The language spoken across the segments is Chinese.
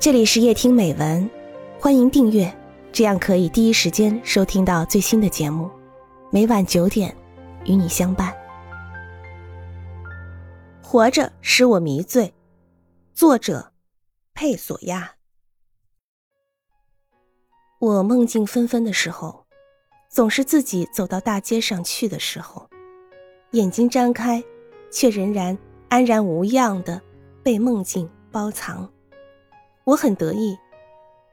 这里是夜听美文，欢迎订阅，这样可以第一时间收听到最新的节目。每晚九点，与你相伴。活着使我迷醉。作者：佩索亚。我梦境纷纷的时候，总是自己走到大街上去的时候，眼睛张开，却仍然安然无恙的被梦境包藏。我很得意，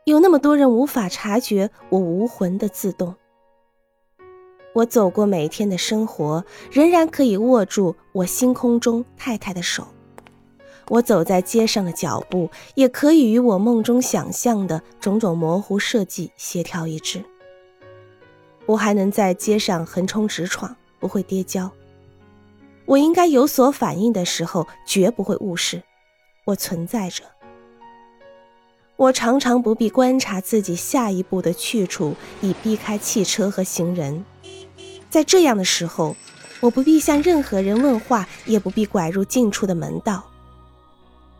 有那么多人无法察觉我无魂的自动。我走过每天的生活，仍然可以握住我星空中太太的手。我走在街上的脚步，也可以与我梦中想象的种种模糊设计协调一致。我还能在街上横冲直闯，不会跌跤。我应该有所反应的时候，绝不会误事。我存在着。我常常不必观察自己下一步的去处，以避开汽车和行人。在这样的时候，我不必向任何人问话，也不必拐入近处的门道。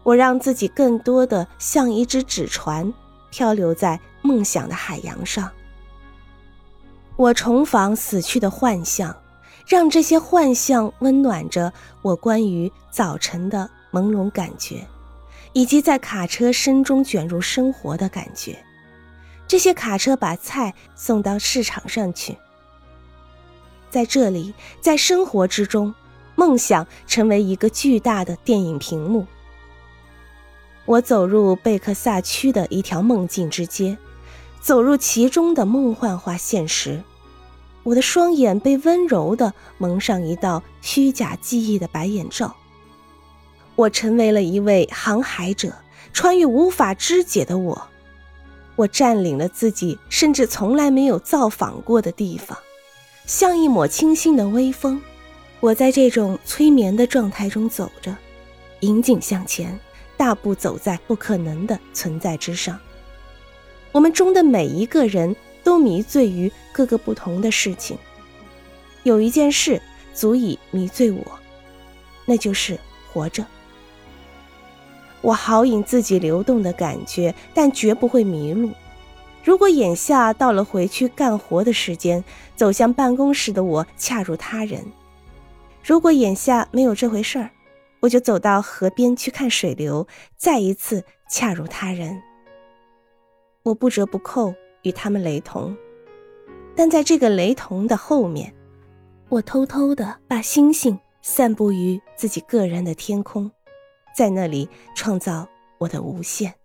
我让自己更多的像一只纸船，漂流在梦想的海洋上。我重访死去的幻象，让这些幻象温暖着我关于早晨的朦胧感觉。以及在卡车身中卷入生活的感觉，这些卡车把菜送到市场上去。在这里，在生活之中，梦想成为一个巨大的电影屏幕。我走入贝克萨区的一条梦境之街，走入其中的梦幻化现实。我的双眼被温柔地蒙上一道虚假记忆的白眼罩。我成为了一位航海者，穿越无法肢解的我。我占领了自己甚至从来没有造访过的地方，像一抹清新的微风。我在这种催眠的状态中走着，引颈向前，大步走在不可能的存在之上。我们中的每一个人都迷醉于各个不同的事情。有一件事足以迷醉我，那就是活着。我好引自己流动的感觉，但绝不会迷路。如果眼下到了回去干活的时间，走向办公室的我恰如他人；如果眼下没有这回事儿，我就走到河边去看水流，再一次恰如他人。我不折不扣与他们雷同，但在这个雷同的后面，我偷偷的把星星散布于自己个人的天空。在那里创造我的无限。